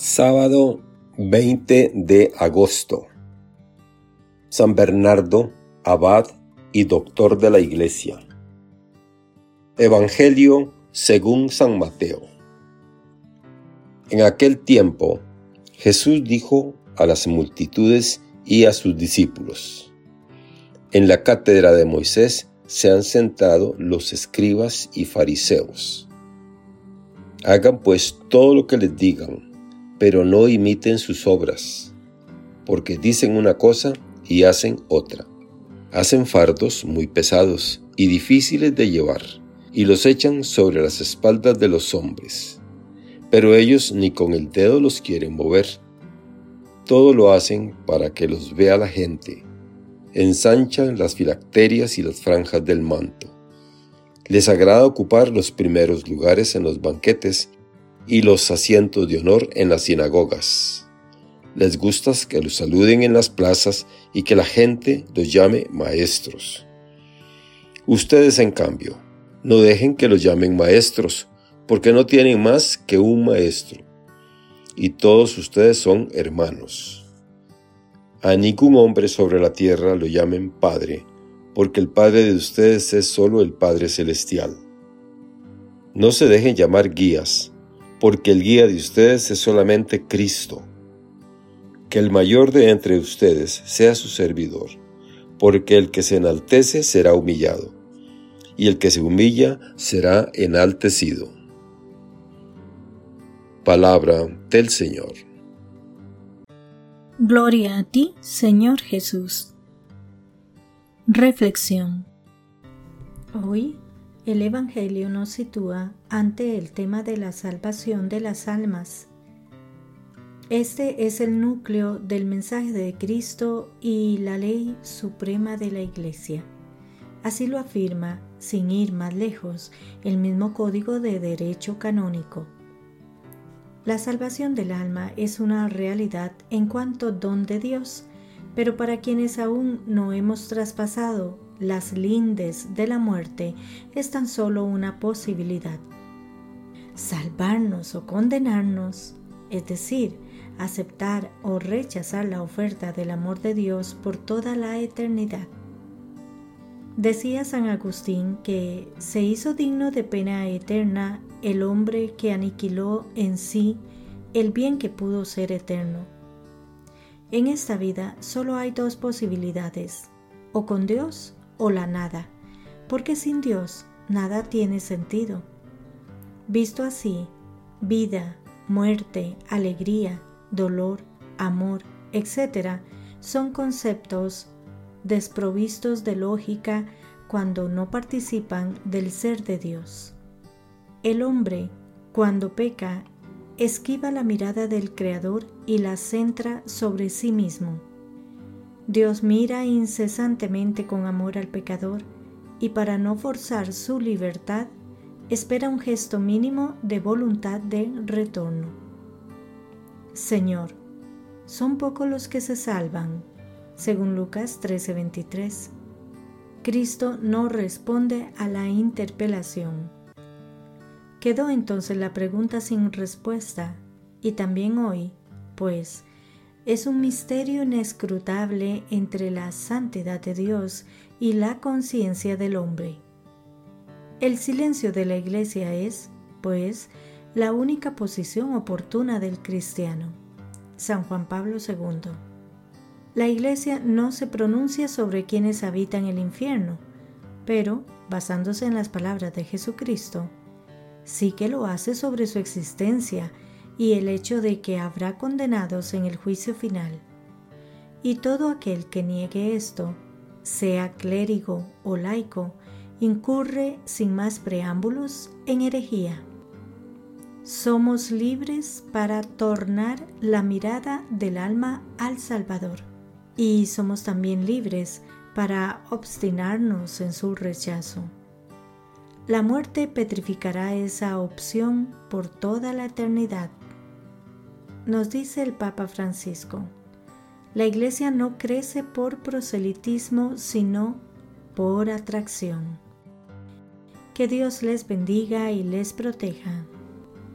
Sábado 20 de agosto. San Bernardo, abad y doctor de la Iglesia. Evangelio según San Mateo. En aquel tiempo, Jesús dijo a las multitudes y a sus discípulos, En la cátedra de Moisés se han sentado los escribas y fariseos. Hagan pues todo lo que les digan, pero no imiten sus obras, porque dicen una cosa y hacen otra. Hacen fardos muy pesados y difíciles de llevar, y los echan sobre las espaldas de los hombres. Pero ellos ni con el dedo los quieren mover. Todo lo hacen para que los vea la gente. Ensanchan las filacterias y las franjas del manto. Les agrada ocupar los primeros lugares en los banquetes y los asientos de honor en las sinagogas les gusta que los saluden en las plazas y que la gente los llame maestros. Ustedes, en cambio, no dejen que los llamen maestros, porque no tienen más que un maestro, y todos ustedes son hermanos. A ningún hombre sobre la tierra lo llamen Padre, porque el Padre de ustedes es solo el Padre Celestial. No se dejen llamar guías, porque el guía de ustedes es solamente Cristo que el mayor de entre ustedes sea su servidor, porque el que se enaltece será humillado, y el que se humilla será enaltecido. Palabra del Señor. Gloria a ti, Señor Jesús. Reflexión. Hoy el Evangelio nos sitúa ante el tema de la salvación de las almas este es el núcleo del mensaje de Cristo y la ley suprema de la Iglesia. Así lo afirma, sin ir más lejos, el mismo código de derecho canónico. La salvación del alma es una realidad en cuanto don de Dios, pero para quienes aún no hemos traspasado las lindes de la muerte es tan solo una posibilidad. Salvarnos o condenarnos, es decir, aceptar o rechazar la oferta del amor de Dios por toda la eternidad. Decía San Agustín que se hizo digno de pena eterna el hombre que aniquiló en sí el bien que pudo ser eterno. En esta vida solo hay dos posibilidades, o con Dios o la nada, porque sin Dios nada tiene sentido. Visto así, vida, muerte, alegría, dolor, amor, etc., son conceptos desprovistos de lógica cuando no participan del ser de Dios. El hombre, cuando peca, esquiva la mirada del Creador y la centra sobre sí mismo. Dios mira incesantemente con amor al pecador y para no forzar su libertad, espera un gesto mínimo de voluntad de retorno. Señor, son pocos los que se salvan, según Lucas 13:23. Cristo no responde a la interpelación. Quedó entonces la pregunta sin respuesta, y también hoy, pues, es un misterio inescrutable entre la santidad de Dios y la conciencia del hombre. El silencio de la Iglesia es, pues, la única posición oportuna del cristiano. San Juan Pablo II. La Iglesia no se pronuncia sobre quienes habitan el infierno, pero, basándose en las palabras de Jesucristo, sí que lo hace sobre su existencia y el hecho de que habrá condenados en el juicio final. Y todo aquel que niegue esto, sea clérigo o laico, incurre sin más preámbulos en herejía somos libres para tornar la mirada del alma al Salvador. Y somos también libres para obstinarnos en su rechazo. La muerte petrificará esa opción por toda la eternidad. Nos dice el Papa Francisco, la Iglesia no crece por proselitismo, sino por atracción. Que Dios les bendiga y les proteja.